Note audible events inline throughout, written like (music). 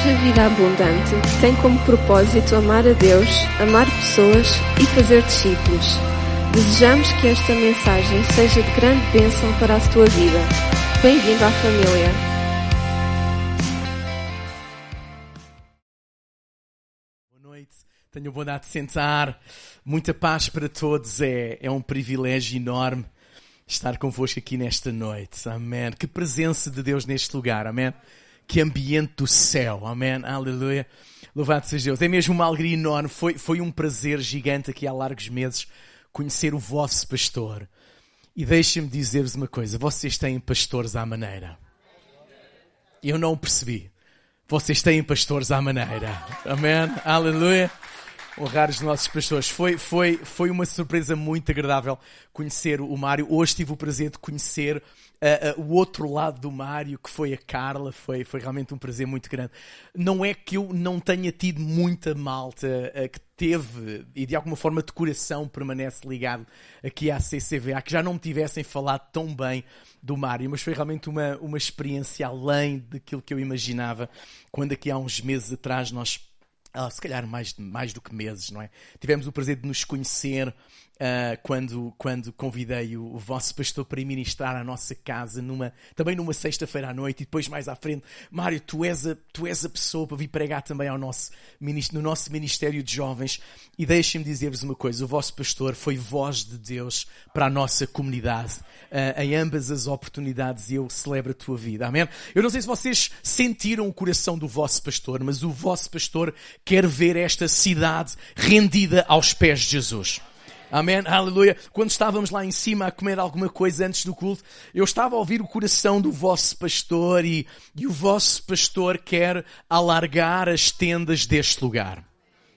Igreja Vida Abundante tem como propósito amar a Deus, amar pessoas e fazer discípulos. Desejamos que esta mensagem seja de grande bênção para a tua vida. Bem-vindo à família. Boa noite, tenho a bondade de sentar. Muita paz para todos, é, é um privilégio enorme estar convosco aqui nesta noite. Amém. Que presença de Deus neste lugar, amém. Que ambiente do céu, amém. Aleluia. Louvado seja Deus. É mesmo uma alegria enorme. Foi, foi um prazer gigante aqui há largos meses conhecer o vosso pastor. E deixem-me dizer-vos uma coisa: vocês têm pastores à maneira. Eu não percebi. Vocês têm pastores à maneira. Amém. Aleluia honrar os nossos pastores. Foi, foi, foi uma surpresa muito agradável conhecer o Mário. Hoje tive o prazer de conhecer uh, o outro lado do Mário, que foi a Carla. Foi, foi realmente um prazer muito grande. Não é que eu não tenha tido muita malta uh, que teve e de alguma forma de coração permanece ligado aqui à CCVA, que já não me tivessem falado tão bem do Mário, mas foi realmente uma, uma experiência além daquilo que eu imaginava quando aqui há uns meses atrás nós ah, se calhar mais, mais do que meses, não é? Tivemos o prazer de nos conhecer uh, quando, quando convidei o, o, vosso pastor para ir ministrar à nossa casa, numa, também numa sexta-feira à noite, e depois mais à frente, Mário, tu és, a, tu és a pessoa para vir pregar também ao nosso, no nosso Ministério de Jovens. E deixem-me dizer-vos uma coisa: o vosso pastor foi voz de Deus para a nossa comunidade. Uh, em ambas as oportunidades, eu celebro a tua vida. Amém? Eu não sei se vocês sentiram o coração do vosso pastor, mas o vosso pastor quer ver esta cidade rendida aos pés de Jesus. Amém, aleluia. Quando estávamos lá em cima a comer alguma coisa antes do culto, eu estava a ouvir o coração do vosso pastor e, e o vosso pastor quer alargar as tendas deste lugar.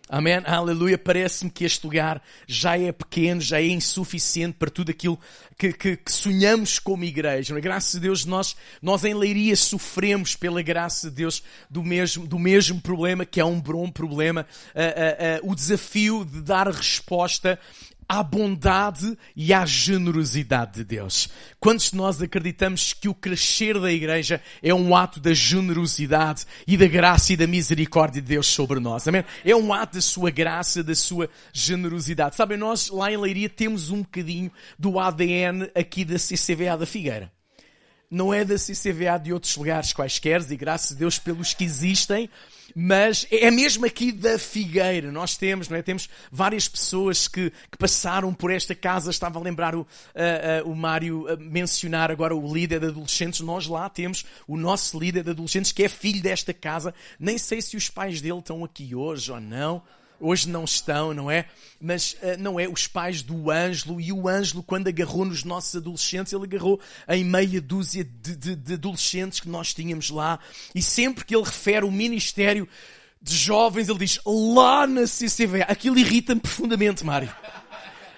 Amém? Aleluia. Parece-me que este lugar já é pequeno, já é insuficiente para tudo aquilo que, que, que sonhamos como igreja. É? Graças a Deus, nós, nós em Leiria sofremos pela graça de Deus do mesmo, do mesmo problema, que é um bom problema. Uh, uh, uh, o desafio de dar resposta à bondade e à generosidade de Deus. Quantos de nós acreditamos que o crescer da igreja é um ato da generosidade e da graça e da misericórdia de Deus sobre nós? Amém? É um ato da sua graça, da sua generosidade. Sabem, nós lá em Leiria temos um bocadinho do ADN aqui da CCVA da Figueira não é da CCVA de outros lugares quaisquer, e graças a Deus pelos que existem, mas é mesmo aqui da Figueira. Nós temos, não é? Temos várias pessoas que, que passaram por esta casa. Estava a lembrar o, uh, uh, o Mário a mencionar agora o líder de adolescentes. Nós lá temos o nosso líder de adolescentes que é filho desta casa. Nem sei se os pais dele estão aqui hoje ou não hoje não estão, não é? Mas uh, não é os pais do Ângelo e o Ângelo, quando agarrou nos nossos adolescentes, ele agarrou em meia dúzia de, de, de adolescentes que nós tínhamos lá. E sempre que ele refere o ministério de jovens, ele diz lá na CCV. Aquilo irrita-me profundamente, Mário.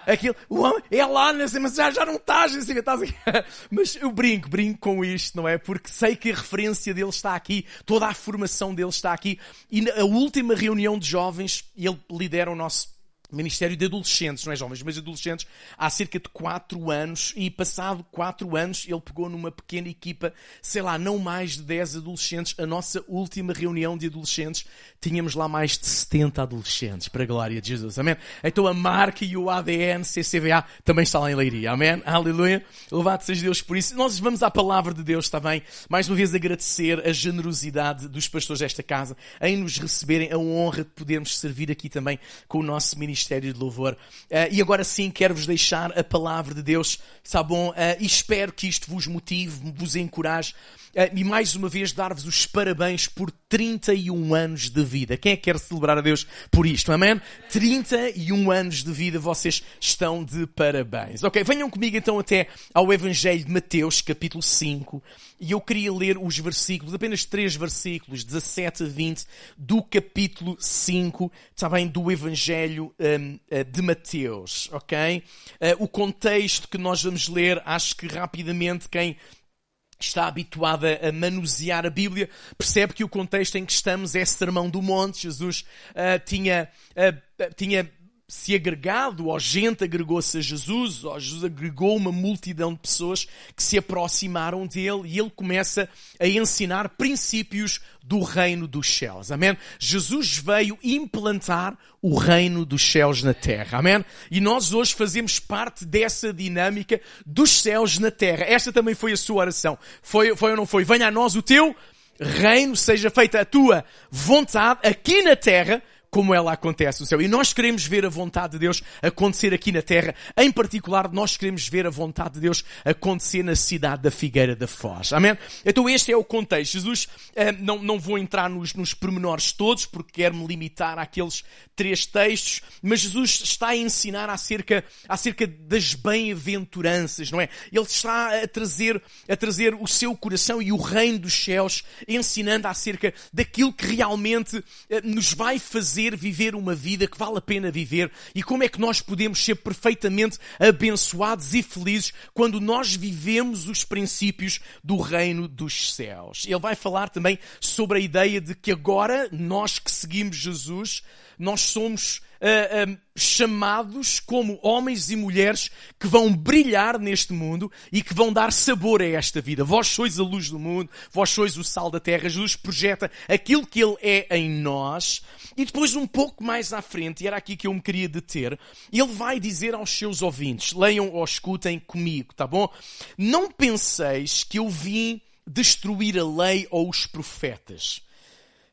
Aquilo, o homem é lá, mas já, já não estás, assim, estás aqui. (laughs) Mas eu brinco, brinco com isto, não é? Porque sei que a referência dele está aqui, toda a formação dele está aqui. E na última reunião de jovens, ele lidera o nosso Ministério de Adolescentes, não é jovens, mas adolescentes, há cerca de 4 anos, e passado 4 anos ele pegou numa pequena equipa, sei lá, não mais de 10 adolescentes. A nossa última reunião de adolescentes, tínhamos lá mais de 70 adolescentes, para a glória de Jesus, amém? Então a marca e o ADN CCVA também está lá em Leiria, amém? Aleluia! Louvado seja Deus por isso. Nós vamos à palavra de Deus, está bem? Mais uma vez agradecer a generosidade dos pastores desta casa em nos receberem a honra de podermos servir aqui também com o nosso ministério ministério de louvor. Uh, e agora sim quero-vos deixar a palavra de Deus, está bom? Uh, e espero que isto vos motive, vos encoraje. Uh, e mais uma vez dar-vos os parabéns por 31 anos de vida. Quem é que quer celebrar a Deus por isto? Amém? 31 anos de vida, vocês estão de parabéns. Ok, venham comigo então até ao Evangelho de Mateus, capítulo 5. E eu queria ler os versículos, apenas três versículos, 17 a 20, do capítulo 5, está bem, do Evangelho um, eh, de Mateus, ok? Uh, o contexto que nós vamos ler, acho que rapidamente quem está habituado a manusear a Bíblia, percebe que o contexto em que estamos é Sermão do Monte. Jesus uh, tinha, uh, tinha se agregado, ou gente agregou-se a Jesus, ou Jesus agregou uma multidão de pessoas que se aproximaram dele e ele começa a ensinar princípios do reino dos céus. Amém? Jesus veio implantar o reino dos céus na terra. Amém? E nós hoje fazemos parte dessa dinâmica dos céus na terra. Esta também foi a sua oração. Foi, foi ou não foi? Venha a nós o teu reino, seja feita a tua vontade aqui na terra como ela acontece no céu. E nós queremos ver a vontade de Deus acontecer aqui na terra. Em particular, nós queremos ver a vontade de Deus acontecer na cidade da Figueira da Foz. Amém? Então este é o contexto. Jesus, eh, não, não vou entrar nos, nos pormenores todos, porque quero me limitar àqueles três textos, mas Jesus está a ensinar acerca, acerca das bem-aventuranças, não é? Ele está a trazer, a trazer o seu coração e o reino dos céus, ensinando acerca daquilo que realmente eh, nos vai fazer viver uma vida que vale a pena viver e como é que nós podemos ser perfeitamente abençoados e felizes quando nós vivemos os princípios do reino dos céus. Ele vai falar também sobre a ideia de que agora nós que seguimos Jesus, nós somos uh, uh, chamados como homens e mulheres que vão brilhar neste mundo e que vão dar sabor a esta vida. Vós sois a luz do mundo, vós sois o sal da terra. Jesus projeta aquilo que Ele é em nós. E depois, um pouco mais à frente, e era aqui que eu me queria deter, Ele vai dizer aos seus ouvintes, leiam ou escutem comigo, tá bom? Não penseis que eu vim destruir a lei ou os profetas.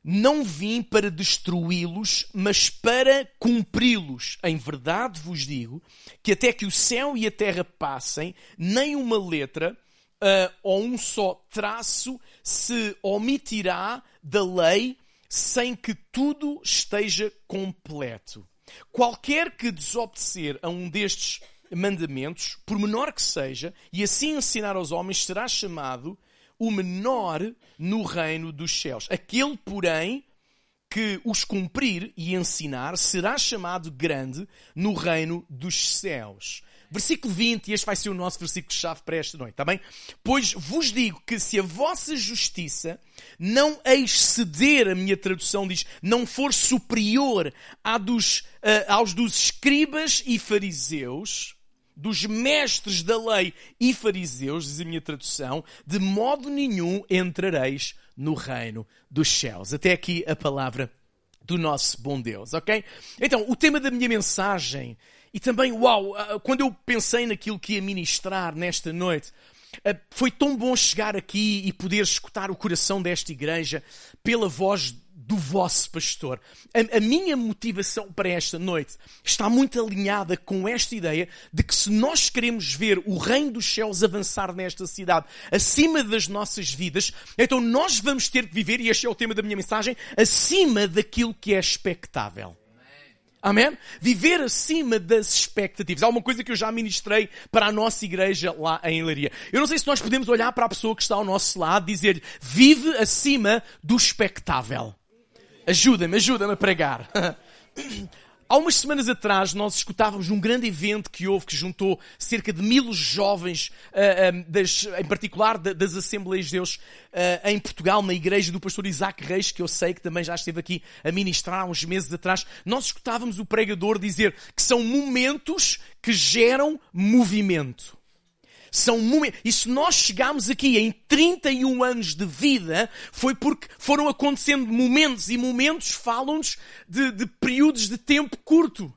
Não vim para destruí-los, mas para cumpri-los. Em verdade vos digo que até que o céu e a terra passem, nem uma letra uh, ou um só traço se omitirá da lei sem que tudo esteja completo. Qualquer que desobedecer a um destes mandamentos, por menor que seja, e assim ensinar aos homens, será chamado o menor no reino dos céus. Aquele, porém, que os cumprir e ensinar será chamado grande no reino dos céus. Versículo 20, este vai ser o nosso versículo-chave para esta noite, está bem? Pois vos digo que se a vossa justiça não exceder, a minha tradução diz, não for superior à dos, uh, aos dos escribas e fariseus, dos mestres da lei e fariseus, diz a minha tradução, de modo nenhum entrareis no reino dos céus. Até aqui a palavra do nosso bom Deus, ok? Então, o tema da minha mensagem, e também, uau, ah, quando eu pensei naquilo que ia ministrar nesta noite, ah, foi tão bom chegar aqui e poder escutar o coração desta igreja pela voz do vosso pastor. A, a, minha motivação para esta noite está muito alinhada com esta ideia de que se nós queremos ver o reino dos céus avançar nesta cidade acima das nossas vidas, então nós vamos ter que viver, e este é o tema da minha mensagem, acima daquilo que é expectável. Amém? Viver acima das expectativas. Há uma coisa que eu já ministrei para a nossa igreja lá em Leiria. Eu não sei se nós podemos olhar para a pessoa que está ao nosso lado e dizer vive acima do expectável. Ajuda-me, ajuda-me a pregar. (laughs) Há umas semanas atrás nós escutávamos um grande evento que houve que juntou cerca de mil jovens, uh, uh, das, em particular das Assembleias de Deus uh, em Portugal, na igreja do pastor Isaac Reis, que eu sei que também já esteve aqui a ministrar há uns meses atrás. Nós escutávamos o pregador dizer que são momentos que geram movimento. São momentos. E se nós chegámos aqui em 31 anos de vida, foi porque foram acontecendo momentos e momentos falam-nos de, de períodos de tempo curto.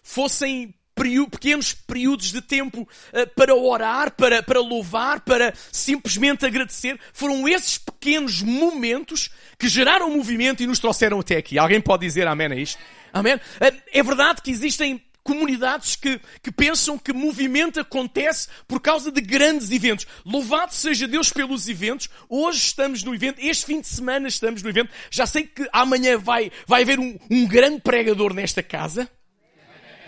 Fossem pequenos períodos de tempo uh, para orar, para, para louvar, para simplesmente agradecer. Foram esses pequenos momentos que geraram movimento e nos trouxeram até aqui. Alguém pode dizer amém a isto? Amém? Uh, é verdade que existem comunidades que, que pensam que movimento acontece por causa de grandes eventos. Louvado seja Deus pelos eventos. Hoje estamos no evento, este fim de semana estamos no evento. Já sei que amanhã vai, vai haver um, um grande pregador nesta casa.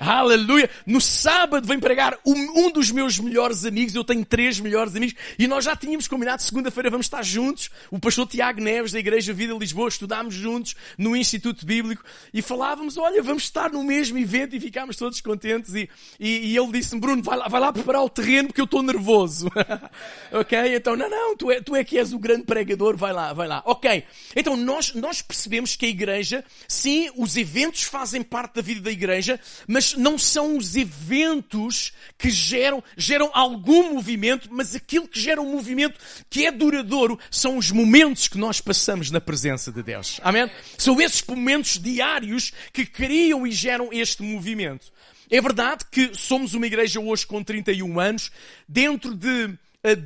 Aleluia! No sábado vem pregar um, dos meus melhores amigos, eu tenho três melhores amigos, e nós já tínhamos combinado, segunda-feira vamos estar juntos, o pastor Tiago Neves, da Igreja Vida Lisboa, estudámos juntos no Instituto Bíblico, e falávamos, olha, vamos estar no mesmo evento, e ficámos todos contentes, e, e, e ele disse-me, Bruno, vai lá, vai lá preparar o terreno, porque eu estou nervoso. (laughs) ok? Então, não, não, tu é, tu é que és o grande pregador, vai lá, vai lá. Ok. Então, nós, nós percebemos que a Igreja, sim, os eventos fazem parte da vida da Igreja, mas mas não são os eventos que geram, geram algum movimento, mas aquilo que gera um movimento que é duradouro são os momentos que nós passamos na presença de Deus. Amém? São esses momentos diários que criam e geram este movimento. É verdade que somos uma igreja hoje com 31 anos, dentro de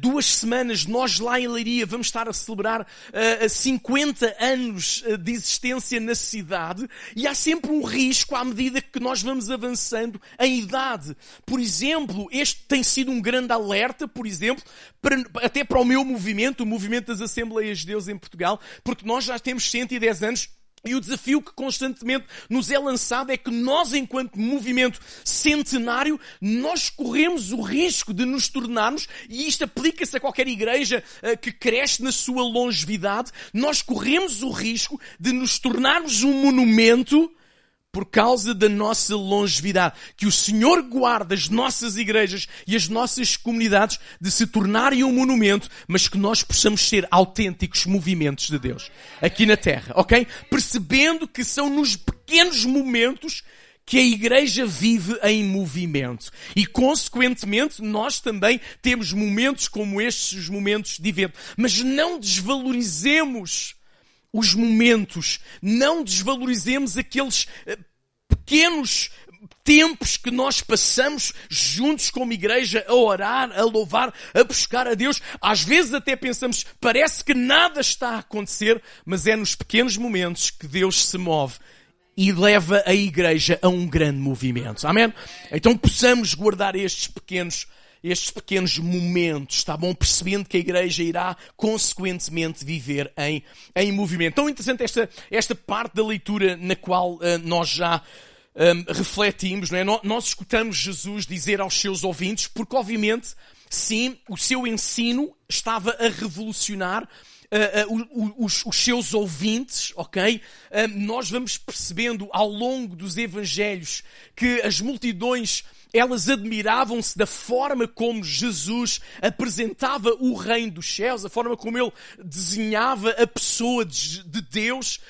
duas semanas, nós lá em Leiria vamos estar a celebrar uh, 50 anos de existência na cidade e há sempre um risco à medida que nós vamos avançando em idade. Por exemplo, este tem sido um grande alerta, por exemplo, para, até para o meu movimento, o movimento das Assembleias de Deus em Portugal, porque nós já temos 110 anos e o desafio que constantemente nos é lançado é que nós, enquanto movimento centenário, nós corremos o risco de nos tornarmos, e isto aplica-se a qualquer igreja uh, que cresce na sua longevidade, nós corremos o risco de nos tornarmos um monumento por causa da nossa longevidade. Que o Senhor guarde as nossas igrejas e as nossas comunidades de se tornarem um monumento, mas que nós possamos ser autênticos movimentos de Deus aqui na Terra, ok? Percebendo que são nos pequenos momentos que a igreja vive em movimento. E, consequentemente, nós também temos momentos como estes, os momentos de evento. Mas não desvalorizemos os momentos. Não desvalorizemos aqueles eh, pequenos tempos que nós passamos juntos como igreja a orar, a louvar, a buscar a Deus. Às vezes até pensamos, parece que nada está a acontecer, mas é nos pequenos momentos que Deus se move e leva a igreja a um grande movimento. Amém? Então possamos guardar estes pequenos estes pequenos momentos, está bom? Percebendo que a igreja irá consequentemente viver em, em movimento. Tão interessante esta, esta parte da leitura na qual uh, nós já um, refletimos, não é? Nós escutamos Jesus dizer aos seus ouvintes, porque obviamente, sim, o seu ensino estava a revolucionar Uh, uh, os, os, seus ouvintes, ok? Uh, nós vamos percebendo ao longo dos evangelhos que as multidões elas admiravam-se da forma como Jesus apresentava o reino dos céus, a forma como ele desenhava a pessoa de, Deus,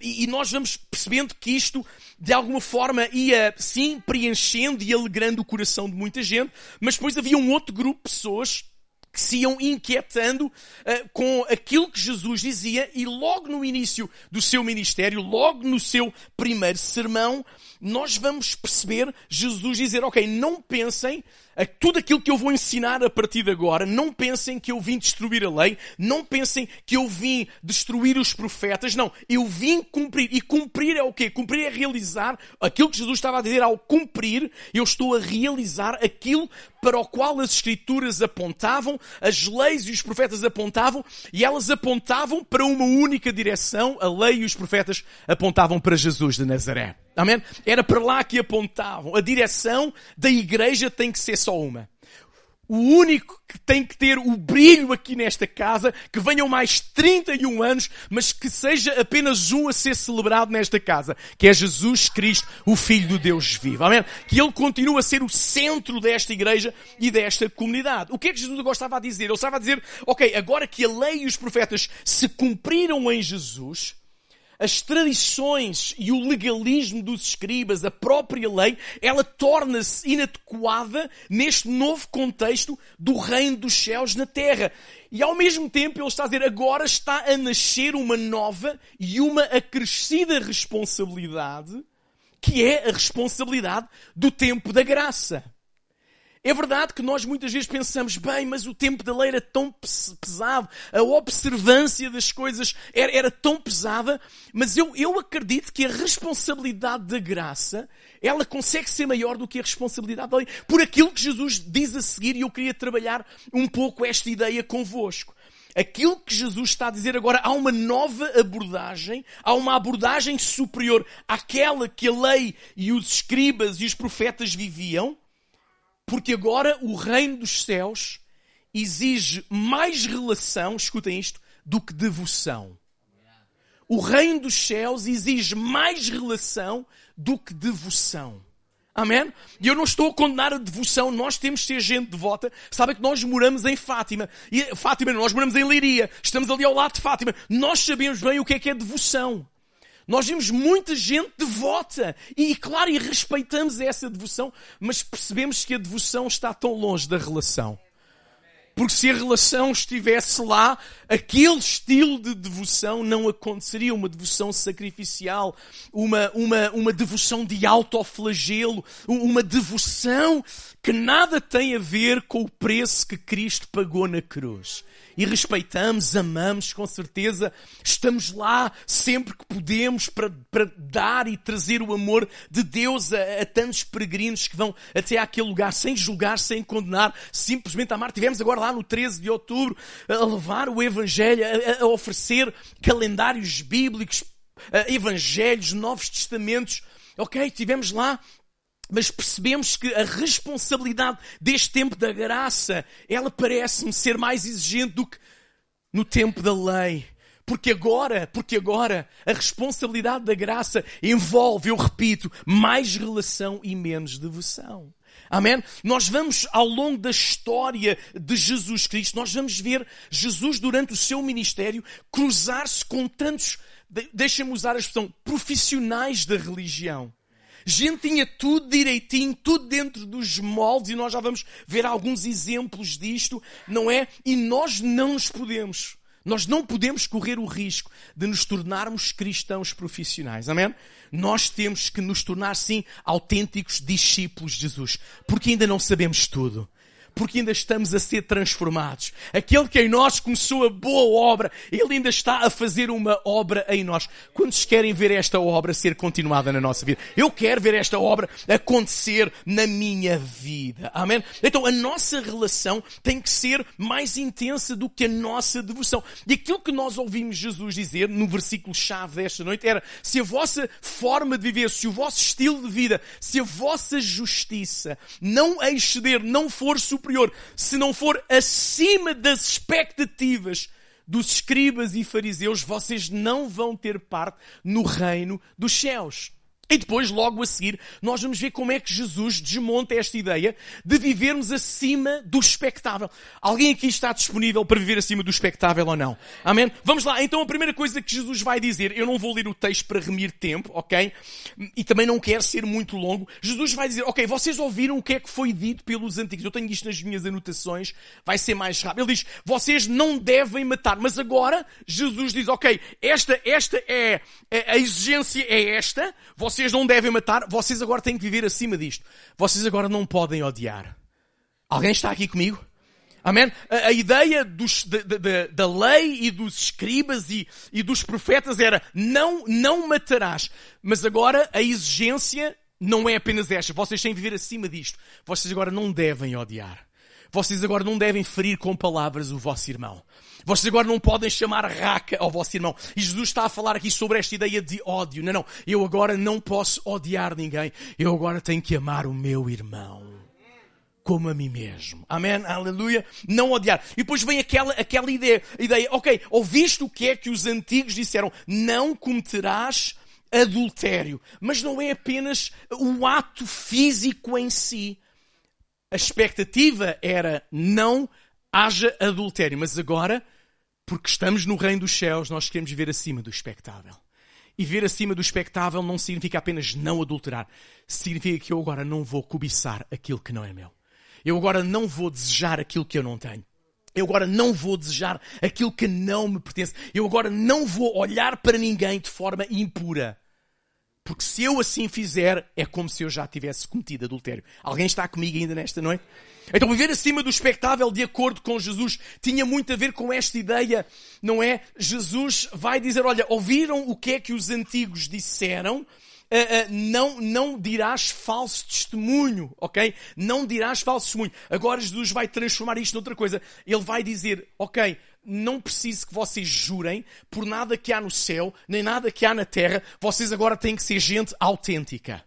e nós vamos percebendo que isto de alguma forma ia, sim, preenchendo e alegrando o coração de muita gente, mas depois havia um outro grupo de pessoas que se iam inquietando uh, com aquilo que Jesus dizia e logo no início do seu ministério, logo no seu primeiro sermão, nós vamos perceber Jesus dizer, ok, não pensem tudo aquilo que eu vou ensinar a partir de agora, não pensem que eu vim destruir a lei, não pensem que eu vim destruir os profetas, não. Eu vim cumprir. E cumprir é o quê? Cumprir é realizar aquilo que Jesus estava a dizer ao cumprir, eu estou a realizar aquilo para o qual as escrituras apontavam, as leis e os profetas apontavam, e elas apontavam para uma única direção, a lei e os profetas apontavam para Jesus de Nazaré. Amém? Era para lá que apontavam. A direção da igreja tem que ser só uma. O único que tem que ter o brilho aqui nesta casa, que venham mais 31 anos, mas que seja apenas um a ser celebrado nesta casa, que é Jesus Cristo, o Filho do Deus vivo. Amém? Que Ele continua a ser o centro desta igreja e desta comunidade. O que é que Jesus gostava a dizer? Ele estava a dizer, ok, agora que a lei e os profetas se cumpriram em Jesus, as tradições e o legalismo dos escribas, a própria lei, ela torna-se inadequada neste novo contexto do reino dos céus na terra. E ao mesmo tempo ele está a dizer, agora está a nascer uma nova e uma acrescida responsabilidade, que é a responsabilidade do tempo da graça. É verdade que nós muitas vezes pensamos, bem, mas o tempo da lei era tão pesado, a observância das coisas era, era tão pesada, mas eu, eu acredito que a responsabilidade da graça, ela consegue ser maior do que a responsabilidade da lei. Por aquilo que Jesus diz a seguir, e eu queria trabalhar um pouco esta ideia convosco aquilo que Jesus está a dizer agora, há uma nova abordagem, há uma abordagem superior àquela que a lei e os escribas e os profetas viviam, porque agora o reino dos céus exige mais relação, escutem isto, do que devoção. O reino dos céus exige mais relação do que devoção. Amém? E eu não estou a condenar a devoção, nós temos de ser gente devota. Sabem que nós moramos em Fátima. E Fátima, nós moramos em Leiria. Estamos ali ao lado de Fátima. Nós sabemos bem o que é que é devoção. Nós vimos muita gente devota. E, claro, e respeitamos essa devoção, mas percebemos que a devoção está tão longe da relação. Porque se a relação estivesse lá, aquele estilo de devoção não aconteceria. Uma devoção sacrificial, uma, uma, uma devoção de autoflagelo, uma devoção que nada tem a ver com o preço que Cristo pagou na cruz e respeitamos, amamos, com certeza. Estamos lá sempre que podemos para, para dar e trazer o amor de Deus a, a tantos peregrinos que vão até àquele lugar sem julgar, sem condenar, simplesmente amar. Tivemos agora lá no 13 de outubro a levar o Evangelho, a, a oferecer calendários bíblicos, evangelhos, novos testamentos. Ok, tivemos lá mas percebemos que a responsabilidade deste tempo da graça, ela parece-me ser mais exigente do que no tempo da lei. Porque agora, porque agora a responsabilidade da graça envolve, eu repito, mais relação e menos devoção. Amém? Nós vamos, ao longo da história de Jesus Cristo, nós vamos ver Jesus durante o seu ministério cruzar-se com tantos, deixa-me usar a expressão, profissionais da religião gente tinha tudo direitinho, tudo dentro dos moldes, e nós já vamos ver alguns exemplos disto, não é? E nós não nos podemos. Nós não podemos correr o risco de nos tornarmos cristãos profissionais. Amém? Nós temos que nos tornar, sim, autênticos discípulos de Jesus. Porque ainda não sabemos tudo porque ainda estamos a ser transformados. Aquele que em nós começou a boa obra, ele ainda está a fazer uma obra em nós. Quantos querem ver esta obra ser continuada na nossa vida? Eu quero ver esta obra acontecer na minha vida. Amém? Então a nossa relação tem que ser mais intensa do que a nossa devoção. E aquilo que nós ouvimos Jesus dizer no versículo-chave desta noite era: se a vossa forma de viver, se o vosso estilo de vida, se a vossa justiça não exceder, não for superior, superior, se não for acima das expectativas dos escribas e fariseus, vocês não vão ter parte no reino dos céus. E depois, logo a seguir, nós vamos ver como é que Jesus desmonta esta ideia de vivermos acima do expectável. Alguém aqui está disponível para viver acima do expectável ou não? Amém? Vamos lá. Então, a primeira coisa que Jesus vai dizer, eu não vou ler o texto para remir tempo, ok? E também não quero ser muito longo. Jesus vai dizer, ok, vocês ouviram o que é que foi dito pelos antigos. Eu tenho isto nas minhas anotações, vai ser mais rápido. Ele diz, vocês não devem matar. Mas agora, Jesus diz, ok, esta, esta é, a exigência é esta, vocês vocês não devem matar, vocês agora têm que viver acima disto. Vocês agora não podem odiar. Alguém está aqui comigo? Amém? A, a ideia dos, de, de, da lei e dos escribas e, e dos profetas era não, não matarás. Mas agora a exigência não é apenas esta. Vocês têm que viver acima disto. Vocês agora não devem odiar. Vocês agora não devem ferir com palavras o vosso irmão. Vocês agora não podem chamar raca ao vosso irmão. E Jesus está a falar aqui sobre esta ideia de ódio. Não, não. Eu agora não posso odiar ninguém. Eu agora tenho que amar o meu irmão. Como a mim mesmo. Amém? Aleluia. Não odiar. E depois vem aquela, aquela ideia, ideia. Ok, ouviste o que é que os antigos disseram? Não cometerás adultério. Mas não é apenas o ato físico em si. A expectativa era não haja adultério. Mas agora porque estamos no reino dos céus, nós queremos ver acima do expectável. E ver acima do expectável não significa apenas não adulterar. Significa que eu agora não vou cobiçar aquilo que não é meu. Eu agora não vou desejar aquilo que eu não tenho. Eu agora não vou desejar aquilo que não me pertence. Eu agora não vou olhar para ninguém de forma impura. Porque se eu assim fizer, é como se eu já tivesse cometido adultério. Alguém está comigo ainda nesta noite? Então viver acima do espectável de acordo com Jesus tinha muito a ver com esta ideia, não é? Jesus vai dizer, olha, ouviram o que é que os antigos disseram? Uh, uh, não, não dirás falso testemunho, ok? Não dirás falso testemunho. Agora Jesus vai transformar isto noutra coisa. Ele vai dizer, ok, não preciso que vocês jurem por nada que há no céu, nem nada que há na terra. Vocês agora têm que ser gente autêntica.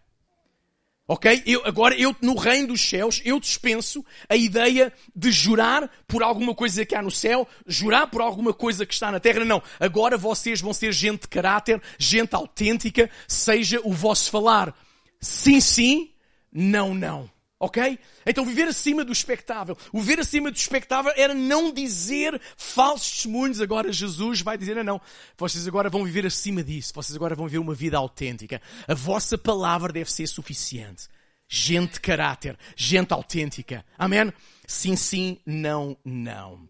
Ok? Eu, agora, eu, no reino dos céus, eu dispenso a ideia de jurar por alguma coisa que há no céu, jurar por alguma coisa que está na terra. Não. Agora vocês vão ser gente de caráter, gente autêntica, seja o vosso falar. Sim, sim, não, não. Ok? Então viver acima do espectável. O viver acima do espectável era não dizer falsos testemunhos. Agora Jesus vai dizer, não, não. Vocês agora vão viver acima disso. Vocês agora vão viver uma vida autêntica. A vossa palavra deve ser suficiente. Gente de caráter. Gente autêntica. Amém? Sim, sim, não, não.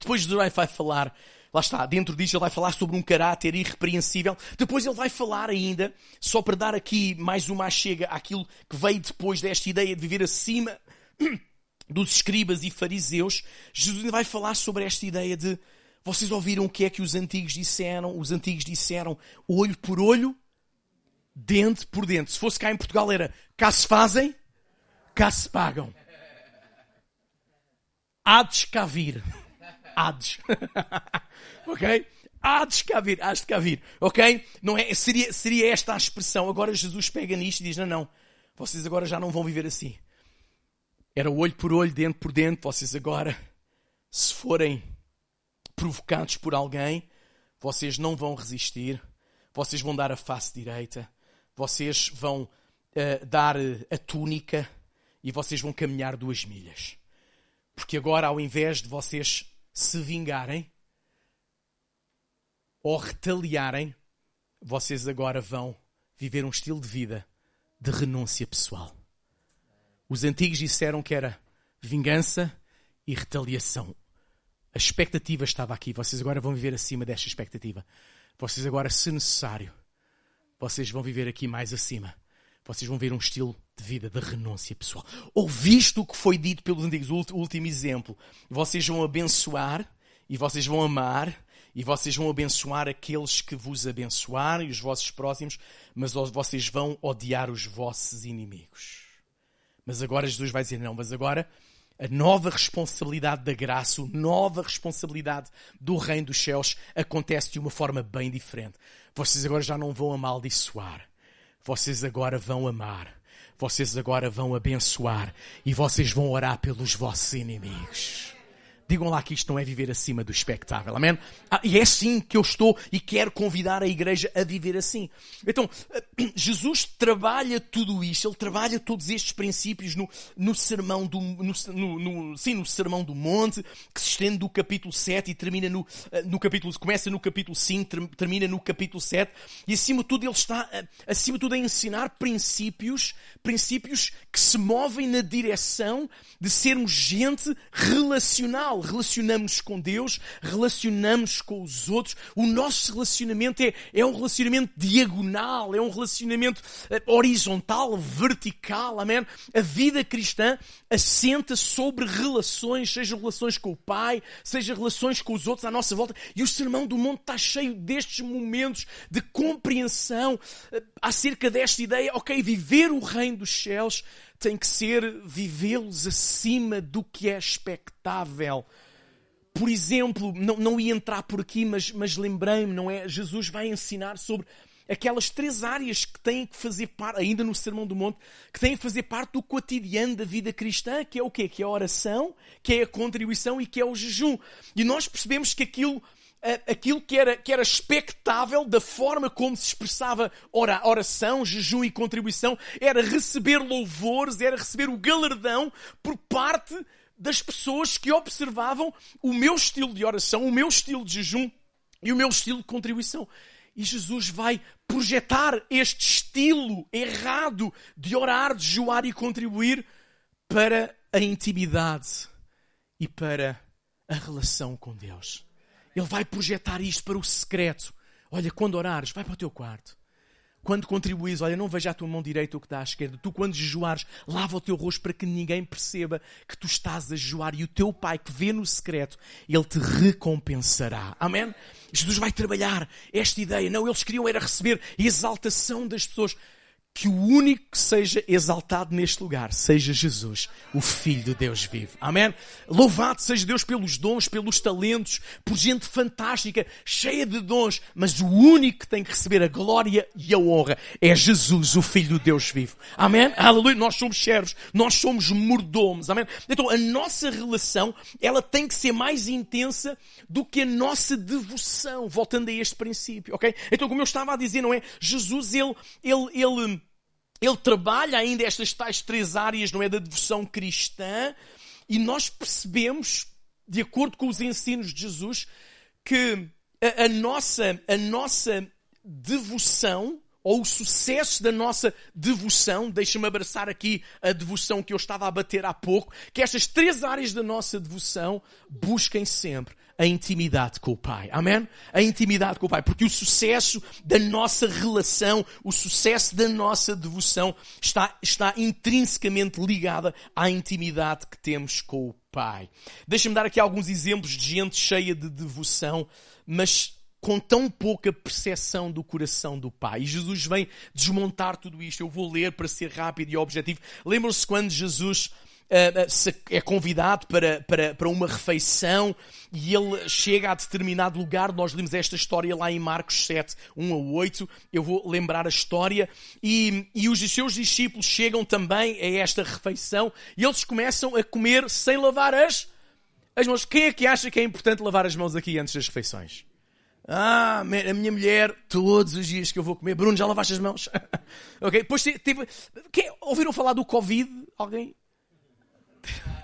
Depois Jesus vai falar lá está, dentro disso ele vai falar sobre um caráter irrepreensível. Depois ele vai falar ainda, só para dar aqui mais uma chega àquilo que veio depois desta ideia de viver acima (clears throat) dos escribas e fariseus. Jesus ainda vai falar sobre esta ideia de vocês ouviram o que é que os antigos disseram? Os antigos disseram olho por olho, dente por dente. Se fosse cá em Portugal era cá se fazem, cá se pagam. Hades cá vir. Hades. (laughs) ok? Há de cá vir, há de cá vir, ok? Não é, seria, seria esta a expressão. Agora Jesus pega nisto e diz: não, não, vocês agora já não vão viver assim. Era olho por olho, dente por dente. Vocês agora, se forem provocados por alguém, vocês não vão resistir. Vocês vão dar a face direita. Vocês vão uh, dar a túnica e vocês vão caminhar duas milhas. Porque agora, ao invés de vocês se vingarem, ou retaliarem, vocês agora vão viver um estilo de vida de renúncia pessoal. Os antigos disseram que era vingança e retaliação. A expectativa estava aqui. Vocês agora vão viver acima desta expectativa. Vocês agora, se necessário, vocês vão viver aqui mais acima. Vocês vão ver um estilo de vida de renúncia pessoal. Ouviste o que foi dito pelos antigos, o último exemplo. Vocês vão abençoar e vocês vão amar e vocês vão abençoar aqueles que vos abençoarem, os vossos próximos, mas vocês vão odiar os vossos inimigos. Mas agora Jesus vai dizer: não, mas agora a nova responsabilidade da graça, a nova responsabilidade do reino dos céus acontece de uma forma bem diferente. Vocês agora já não vão amaldiçoar. Vocês agora vão amar. Vocês agora vão abençoar. E vocês vão orar pelos vossos inimigos. Digam lá que isto não é viver acima do espectável. Amém? Ah, e é assim que eu estou e quero convidar a igreja a viver assim. Então, Jesus trabalha tudo isto, ele trabalha todos estes princípios no, no sermão do, no, no, sim, no sermão do monte, que se estende do capítulo 7 e termina no, ah, no capítulo, começa no capítulo 5, termina no capítulo 7. E acima de tudo, ele está, ah, acima de tudo, a ensinar princípios, princípios que se movem na direção de sermos gente relacional relacionamos com Deus, relacionamos com os outros. O nosso relacionamento é, é um relacionamento diagonal, é um relacionamento eh, horizontal, vertical, amém? A vida cristã assenta sobre relações, seja relações com o Pai, seja relações com os outros à nossa volta. E o Sermão do Monte está cheio destes momentos de compreensão eh, acerca desta ideia, ok, viver o reino dos céus tem que ser vivê-los acima do que é expectável. Por exemplo, não, não ia entrar por aqui, mas, mas lembrei-me, não é? Jesus vai ensinar sobre aquelas três áreas que têm que fazer parte, ainda no Sermão do Monte, que têm que fazer parte do cotidiano da vida cristã, que é o quê? Que é a oração, que é a contribuição e que é o jejum. E nós percebemos que aquilo aquilo que era, que era expectável da forma como se expressava oração, jejum e contribuição, era receber louvores, era receber o galardão por parte das pessoas que observavam o meu estilo de oração, o meu estilo de jejum e o meu estilo de contribuição. E Jesus vai projetar este estilo errado de orar, de jejuar e contribuir para a intimidade e para a relação com Deus. Ele vai projetar isto para o secreto. Olha, quando orares, vai para o teu quarto. Quando contribuís, olha, não veja a tua mão direita o que dá à esquerda. Tu, quando jejuares, lava o teu rosto para que ninguém perceba que tu estás a jejuar. E o teu pai, que vê no secreto, ele te recompensará. Amém? Jesus vai trabalhar esta ideia. Não, eles queriam era receber exaltação das pessoas que o único que seja exaltado neste lugar seja Jesus, o Filho de Deus vivo. Amém? Louvado seja Deus pelos dons, pelos talentos, por gente fantástica, cheia de dons, mas o único que tem que receber a glória e a honra é Jesus, o Filho de Deus vivo. Amém? Aleluia. Nós somos servos, nós somos mordomos. Amém? Então a nossa relação, ela tem que ser mais intensa do que a nossa devoção, voltando a este princípio, ok? Então como eu estava a dizer, não é? Jesus, ele, ele, ele ele trabalha ainda estas tais três áreas, não é, da devoção cristã, e nós percebemos, de acordo com os ensinos de Jesus, que a, a nossa, a nossa devoção, ou o sucesso da nossa devoção, deixa-me abraçar aqui a devoção que eu estava a bater há pouco, que estas três áreas da nossa devoção busquem sempre a intimidade com o Pai. Amém? A intimidade com o Pai. Porque o sucesso da nossa relação, o sucesso da nossa devoção está, está intrinsecamente ligada à intimidade que temos com o Pai. Deixa-me dar aqui alguns exemplos de gente cheia de devoção, mas com tão pouca percepção do coração do Pai. E Jesus vem desmontar tudo isto. Eu vou ler para ser rápido e objetivo. Lembram-se quando Jesus é convidado para, para, para uma refeição e ele chega a determinado lugar. Nós lemos esta história lá em Marcos 7, 1 a 8. Eu vou lembrar a história. E, e os seus discípulos chegam também a esta refeição e eles começam a comer sem lavar as, as mãos. Quem é que acha que é importante lavar as mãos aqui antes das refeições? Ah, a minha mulher, todos os dias que eu vou comer. Bruno, já lavaste as mãos? (laughs) ok? Depois teve. Quem, ouviram falar do Covid? Alguém? (laughs)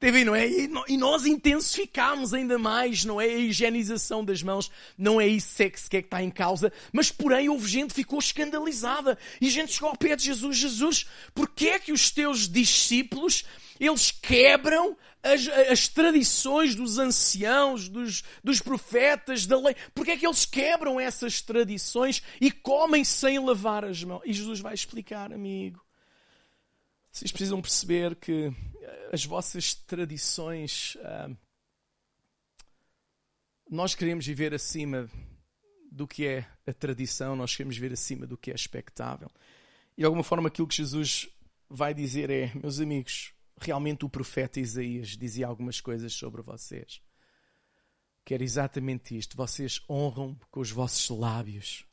TV, não é? E nós intensificamos ainda mais, não é? A higienização das mãos, não é isso que, que está em causa, mas porém houve gente que ficou escandalizada e gente chegou ao pé de Jesus, Jesus, porquê é que os teus discípulos, eles quebram as, as tradições dos anciãos, dos, dos profetas, da lei, porquê é que eles quebram essas tradições e comem sem lavar as mãos? E Jesus vai explicar, amigo. Vocês precisam perceber que eh, as vossas tradições. Uh, nós queremos viver acima do que é a tradição, nós queremos viver acima do que é expectável. E de alguma forma aquilo que Jesus vai dizer é: meus amigos, realmente o profeta Isaías dizia algumas coisas sobre vocês. Que era exatamente isto: vocês honram com os vossos lábios,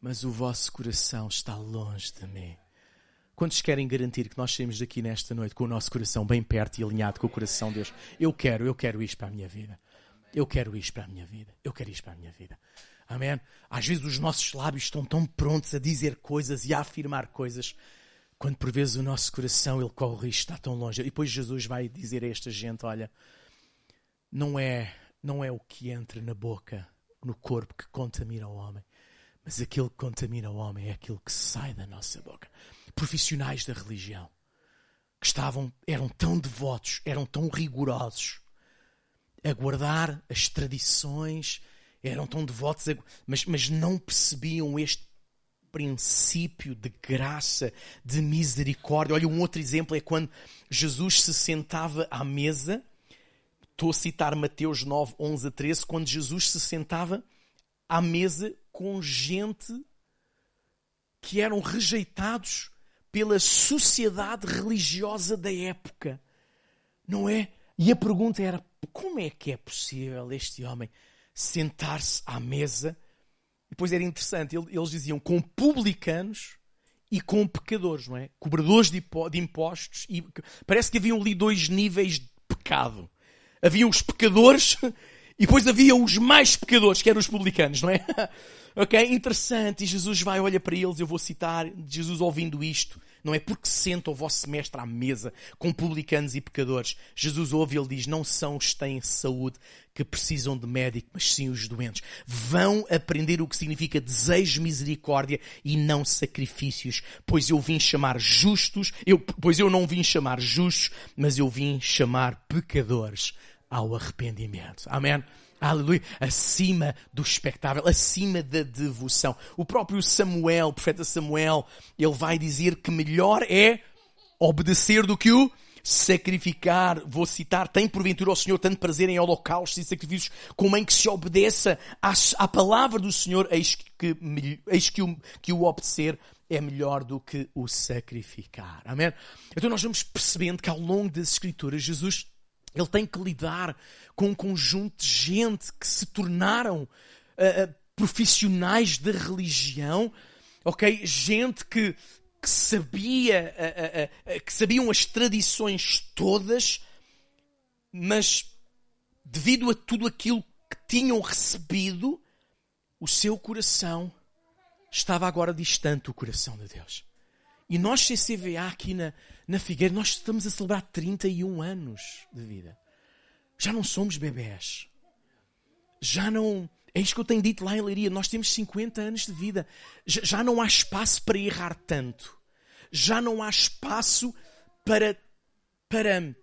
mas o vosso coração está longe de mim. Quantos querem garantir que nós saímos daqui nesta noite com o nosso coração bem perto e alinhado com o coração de Deus? Eu quero, eu quero isto para a minha vida. Eu quero isto para a minha vida. Eu quero isto para a minha vida. Amém? Às vezes os nossos lábios estão tão prontos a dizer coisas e a afirmar coisas, quando por vezes o nosso coração ele corre risco, está tão longe. E depois Jesus vai dizer a esta gente: olha, não é, não é o que entra na boca, no corpo, que contamina o homem, mas aquilo que contamina o homem é aquilo que sai da nossa boca profissionais da religião que estavam, eram tão devotos, eram tão rigorosos a guardar as tradições, eram tão devotos, a, mas, mas não percebiam este princípio de graça, de misericórdia. Olha, um outro exemplo é quando Jesus se sentava à mesa. Estou a citar Mateus 9, 11 a 13, quando Jesus se sentava à mesa com gente que eram rejeitados pela sociedade religiosa da época. Não é? E a pergunta era: como é que é possível este homem sentar-se à mesa? Depois era interessante, eles diziam com publicanos e com pecadores, não é? Cobradores de impostos. E parece que haviam ali dois níveis de pecado. Havia os pecadores (laughs) e depois havia os mais pecadores, que eram os publicanos, não é? Ok? Interessante. E Jesus vai, olha para eles, eu vou citar, Jesus ouvindo isto não é porque senta o vosso mestre à mesa com publicanos e pecadores. Jesus ouve e ele diz: Não são os que têm saúde que precisam de médico, mas sim os doentes. Vão aprender o que significa desejo, misericórdia e não sacrifícios, pois eu vim chamar justos, eu, pois eu não vim chamar justos, mas eu vim chamar pecadores ao arrependimento. Amém? Aleluia. Acima do espectável, acima da devoção. O próprio Samuel, o profeta Samuel, ele vai dizer que melhor é obedecer do que o sacrificar. Vou citar, tem porventura o Senhor tanto prazer em holocaustos e sacrifícios como em que se obedeça à, à palavra do Senhor, eis que, eis que, o, que o obedecer é melhor do que o sacrificar. Amém? Então nós vamos percebendo que ao longo das Escrituras Jesus ele tem que lidar com um conjunto de gente que se tornaram uh, profissionais da religião, ok? Gente que, que sabia, uh, que sabiam as tradições todas, mas devido a tudo aquilo que tinham recebido, o seu coração estava agora distante do coração de Deus. E nós, CCVA, aqui na, na Figueira, nós estamos a celebrar 31 anos de vida. Já não somos bebés. Já não. É isto que eu tenho dito lá em Leiria. Nós temos 50 anos de vida. Já, não há espaço para errar tanto. Já não há espaço para. para.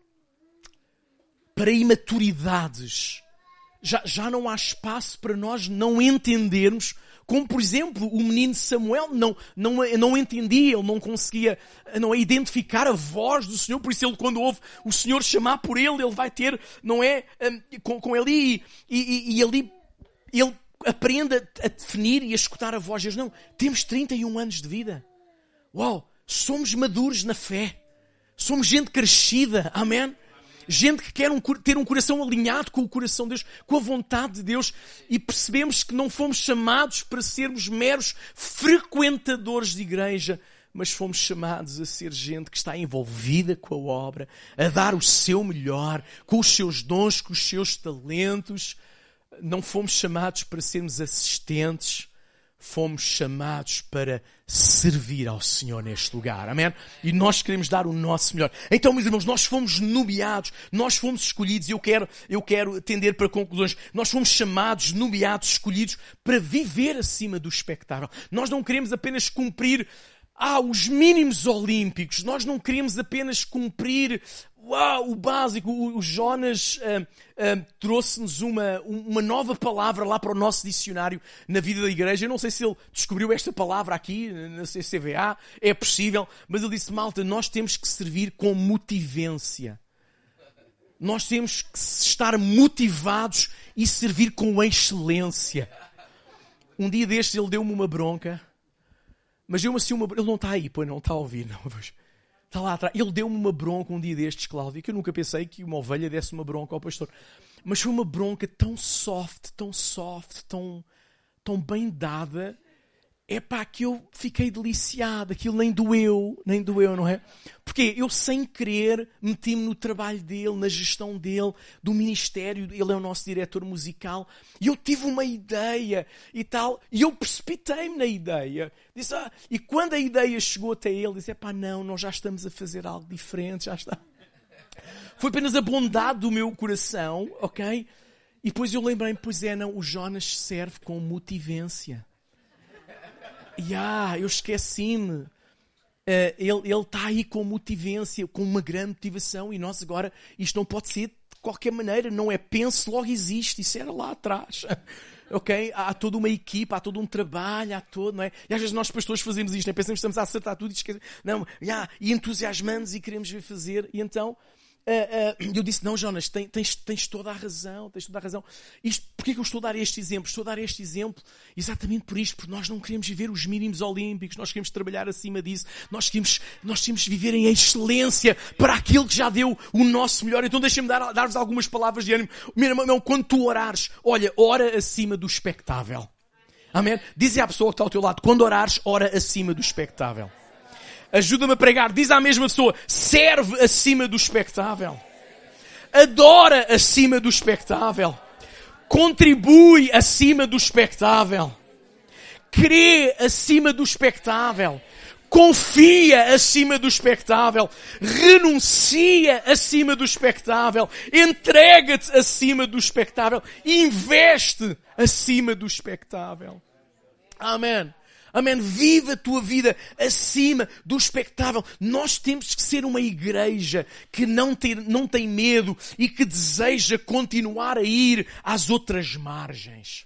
para imaturidades. Já, já não há espaço para nós não entendermos como, por exemplo, o menino Samuel não, não, não entendia, ele não conseguia não é, identificar a voz do Senhor, por isso ele, quando ouve o Senhor chamar por ele, ele vai ter, não é, um, com, com ele e, e, e ele aprende a, a, definir e a escutar a voz de. Não, temos 31 anos de vida. Uau, somos maduros na fé. Somos gente crescida. Amém? Gente que quer um, ter um coração alinhado com o coração de Deus, com a vontade de Deus, e percebemos que não fomos chamados para sermos meros frequentadores de igreja, mas fomos chamados a ser gente que está envolvida com a obra, a dar o seu melhor, com os seus dons, com os seus talentos. Não fomos chamados para sermos assistentes, fomos chamados para servir ao Senhor neste lugar. Amém? E nós queremos dar o nosso melhor. Então, meus irmãos, nós fomos nomeados, nós fomos escolhidos, e eu quero, eu quero tender para conclusões. Nós fomos chamados, nomeados, escolhidos para viver acima do espectável. Nós não queremos apenas cumprir ah, os mínimos olímpicos. Nós não queremos apenas cumprir uau, o básico. O, Jonas uh, uh, trouxe-nos uma, uma nova palavra lá para o nosso dicionário na vida da igreja. Eu não sei se ele descobriu esta palavra aqui na CCVA, é possível, mas ele disse: Malta, nós temos que servir com motivência. Nós temos que estar motivados e servir com excelência. Um dia destes ele deu-me uma bronca, mas deu-me assim uma. Ele não está aí, pois não está a ouvir, não. Está lá atrás. Ele deu-me uma bronca um dia destes, Cláudio, que eu nunca pensei que uma ovelha desse uma bronca ao pastor. Mas foi uma bronca tão soft, tão soft, tão, tão bem dada, é pá, que eu fiquei deliciado, aquilo nem doeu, nem doeu, não é? Porque eu, sem querer, meti-me no trabalho dele, na gestão dele, do ministério, ele é o nosso diretor musical, e eu tive uma ideia e tal, e eu precipitei-me na ideia. Disse, ah, e quando a ideia chegou até ele, disse, é pá, não, nós já estamos a fazer algo diferente, já está. Foi apenas a bondade do meu coração, ok? E depois eu lembrei-me, pois é, não, o Jonas serve com motivência. Ya, eu esqueci-me. Uh, ele está aí com motivência, com uma grande motivação, e nós agora, isto não pode ser de qualquer maneira, não é pense, logo existe, isso era lá atrás. (laughs) ok? Há toda uma equipa, há todo um trabalho, há todo, não é? E às vezes nós pastores fazemos isto, né? pensamos que estamos a acertar tudo e esquecemos, não, yeah, e entusiasmamos e queremos ver fazer, e então Uh, eu disse, não, Jonas, tens, tens, toda a razão, tens toda a razão. Isto, porquê que eu estou a dar este exemplo? Estou a dar este exemplo exatamente por isto, porque nós não queremos viver os mínimos olímpicos, nós queremos trabalhar acima disso, nós queremos, nós queremos viver em excelência para aquilo que já deu o nosso melhor. Então deixa-me dar, dar-vos algumas palavras de ânimo. Meu irmão, quando tu orares, olha, ora acima do espectável. Amém? Diz à pessoa que está ao teu lado, quando orares, ora acima do espectável ajuda-me a pregar, diz à mesma pessoa, serve acima do espectável. Adora acima do espectável. Contribui acima do espectável. Crê acima do espectável. Confia acima do espectável. Renuncia acima do espectável. Entrega-te acima do espectável. Investe acima do espectável. Amém. Amém. Viva a tua vida acima do espectável. Nós temos que ser uma igreja que não tem, não tem medo e que deseja continuar a ir às outras margens.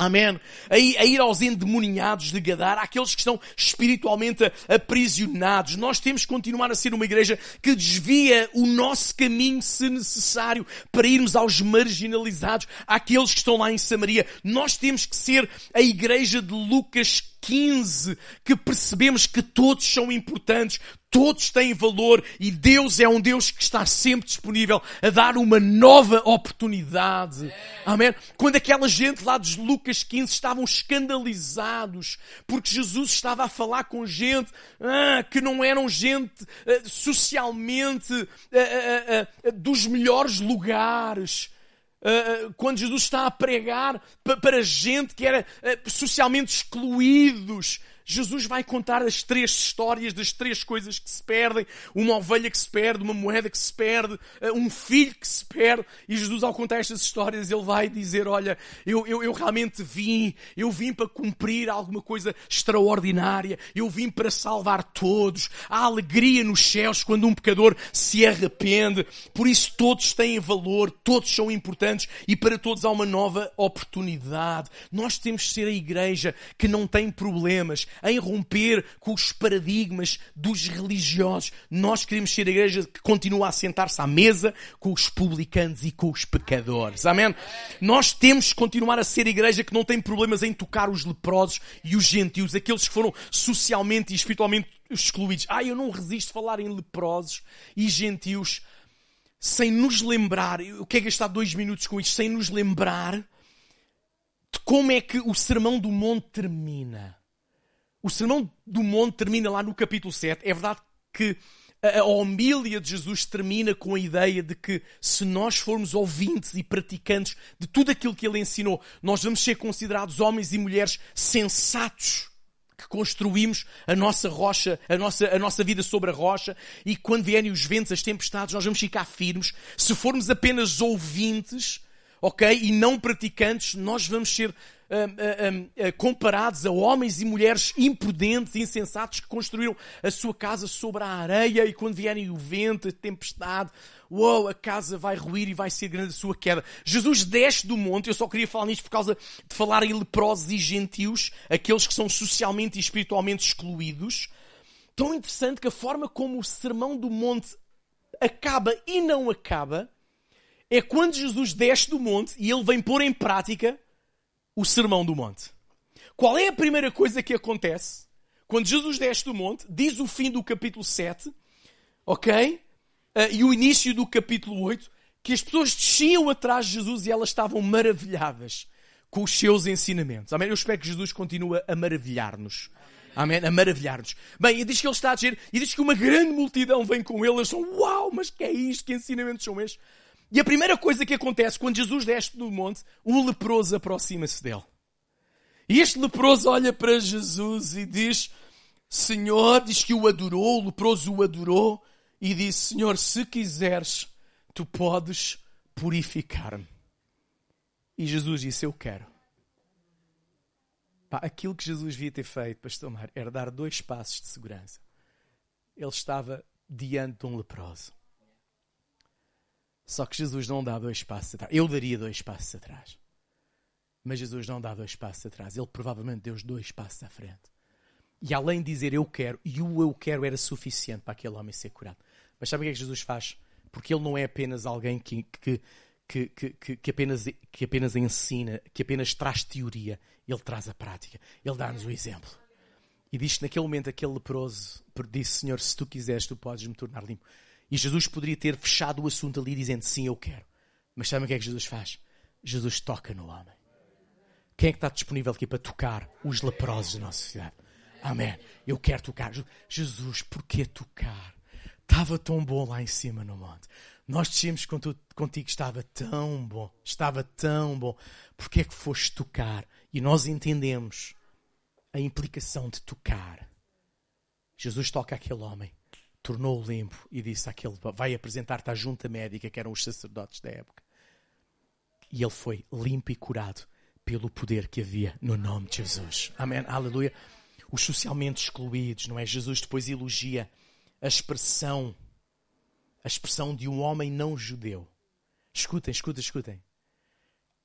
Amém. A, ir aos endemoniados de Gadar, àqueles que estão espiritualmente aprisionados. Nós temos que continuar a ser uma igreja que desvia o nosso caminho, se necessário, para irmos aos marginalizados, àqueles que estão lá em Samaria. Nós temos que ser a igreja de Lucas 15 que percebemos que todos são importantes, todos têm valor e Deus é um Deus que está sempre disponível a dar uma nova oportunidade. Amém? Quando aquela gente lá de Lucas 15 estavam escandalizados porque Jesus estava a falar com gente ah, que não eram gente ah, socialmente ah, ah, ah, ah dos melhores lugares quando Jesus está a pregar para gente que era uh, socialmente excluídos, Jesus vai contar as três histórias das três coisas que se perdem: uma ovelha que se perde, uma moeda que se perde, eh, um filho que se perde. E Jesus, ao contar estas histórias, ele vai dizer: Olha, eu, eu, eu realmente vim, eu vim para cumprir alguma coisa extraordinária, eu vim para salvar todos. Há alegria nos céus quando um pecador se arrepende. Por isso, todos têm valor, todos são importantes e para todos há uma nova oportunidade. Nós temos de ser a igreja que não tem problemas em romper com os paradigmas dos religiosos. Nós queremos ser a igreja que continua a sentar-se à mesa com os publicanos e com os pecadores. Amém? Nós temos que continuar a ser a igreja que não tem problemas em tocar os leprosos e os gentios, aqueles que foram socialmente e espiritualmente excluídos. Ah, eu não resisto a falar em leprosos e gentios sem nos lembrar, eu quero gastar dois minutos com isto, sem nos lembrar de como é que o Sermão do Monte termina. O Sermão do Monte termina lá no capítulo 7. É verdade que a homília de Jesus termina com a ideia de que se nós formos ouvintes e praticantes de tudo aquilo que ele ensinou, nós vamos ser considerados homens e mulheres sensatos que construímos a nossa rocha, a nossa, a nossa vida sobre a rocha e quando vierem os ventos, as tempestades, nós vamos ficar firmes. Se formos apenas ouvintes, ok, e não praticantes, nós vamos ser comparados a homens e mulheres imprudentes, insensatos, que construíram a sua casa sobre a areia e quando vierem o vento, a tempestade, uou, a casa vai ruir e vai ser grande a sua queda. Jesus desce do monte, eu só queria falar nisto por causa de falar em leprosos e gentios, aqueles que são socialmente e espiritualmente excluídos. Tão interessante que a forma como o sermão do monte acaba e não acaba é quando Jesus desce do monte e ele vem pôr em prática o Sermão do Monte. Qual é a primeira coisa que acontece quando Jesus desce do monte? Diz o fim do capítulo 7, ok? Uh, e o início do capítulo 8, que as pessoas desciam atrás de Jesus e elas estavam maravilhadas com os seus ensinamentos. Amém? Eu espero que Jesus continue a maravilhar-nos. Amém? A maravilhar-nos. Bem, e diz que ele está a dizer, e diz que uma grande multidão vem com ele, eles são, uau, mas que é isto? Que ensinamentos são estes? E a primeira coisa que acontece quando Jesus desce do monte, o leproso aproxima-se dele. E este leproso olha para Jesus e diz: Senhor, diz que o adorou, o leproso o adorou e disse: Senhor, se quiseres, tu podes purificar-me. E Jesus disse: Eu quero. Pá, aquilo que Jesus devia ter feito, Pastor Mar, era dar dois passos de segurança. Ele estava diante de um leproso. Só que Jesus não dá dois passos atrás. Eu daria dois passos atrás. Mas Jesus não dá dois passos atrás. Ele provavelmente deu os dois passos à frente. E além de dizer eu quero, e o eu quero era suficiente para aquele homem ser curado. Mas sabe o que é que Jesus faz? Porque ele não é apenas alguém que, que, que, que, que, apenas, que apenas ensina, que apenas traz teoria. Ele traz a prática. Ele dá-nos o exemplo. E diz que naquele momento aquele leproso disse, Senhor, se tu quiseres, tu podes me tornar limpo. E Jesus poderia ter fechado o assunto ali dizendo sim, eu quero. Mas sabe o que é que Jesus faz? Jesus toca no homem. Quem é que está disponível aqui para tocar os leprosos da nossa sociedade? Amém. Eu quero tocar. Jesus, porquê tocar? Estava tão bom lá em cima no monte. Nós descemos contigo, estava tão bom. Estava tão bom. Porquê é que foste tocar? E nós entendemos a implicação de tocar. Jesus toca aquele homem tornou-o limpo e disse àquele: Vai apresentar-te à junta médica, que eram os sacerdotes da época. E ele foi limpo e curado pelo poder que havia no nome de Jesus. Amém. Aleluia. Os socialmente excluídos, não é? Jesus depois elogia a expressão, a expressão de um homem não judeu. Escutem, escutem, escutem.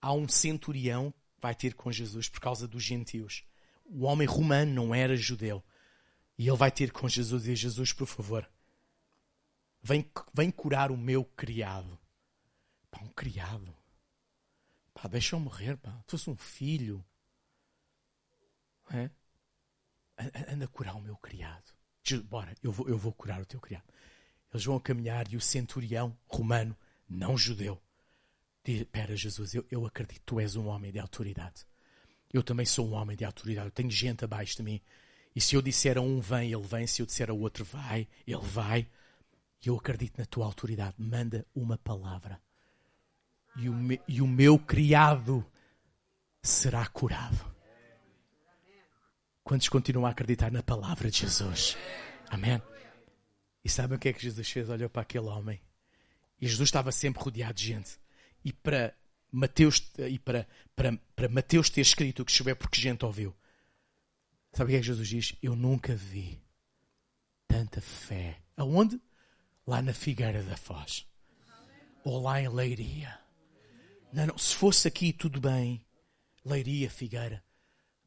Há um centurião que vai ter com Jesus por causa dos gentios. O homem romano não era judeu. E ele vai ter com Jesus e diz: Jesus, por favor, vem, vem curar o meu criado. Pá, um criado. Pá, deixa-o morrer, pá. Se fosse um filho. É? Anda a curar o meu criado. Bora, eu vou, eu vou curar o teu criado. Eles vão caminhar e o centurião romano, não judeu, diz: Espera, Jesus, eu, eu acredito, tu és um homem de autoridade. Eu também sou um homem de autoridade. Eu tenho gente abaixo de mim e se eu disser a um vem, ele vem. Se eu disser a outro vai, ele vai. E eu acredito na tua autoridade. Manda uma palavra. e o, me, e o meu criado será curado. Quantos continuam a acreditar na palavra de Jesus? Amém? E sabem o que é que Jesus fez? Olhou para aquele homem. E Jesus estava sempre rodeado de gente. E para Mateus, e para, para, para Mateus ter escrito o que escreveu porque gente ouviu. Sabe o que é que Jesus diz? Eu nunca vi tanta fé. Aonde? Lá na Figueira da Foz. Ou lá em Leiria. Não, não. Se fosse aqui, tudo bem. Leiria, Figueira.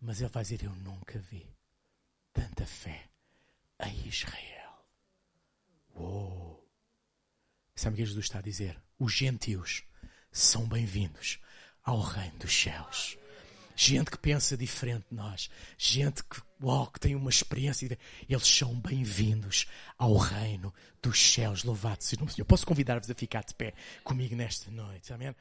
Mas ele vai dizer: Eu nunca vi tanta fé em Israel. Uou! Sabe o que Jesus está a dizer? Os gentios são bem-vindos ao reino dos céus. Gente que pensa diferente de nós, gente que, uau, que tem uma experiência, eles são bem-vindos ao reino dos céus. Louvado seja o Senhor. Posso convidar-vos a ficar de pé comigo nesta noite, amém?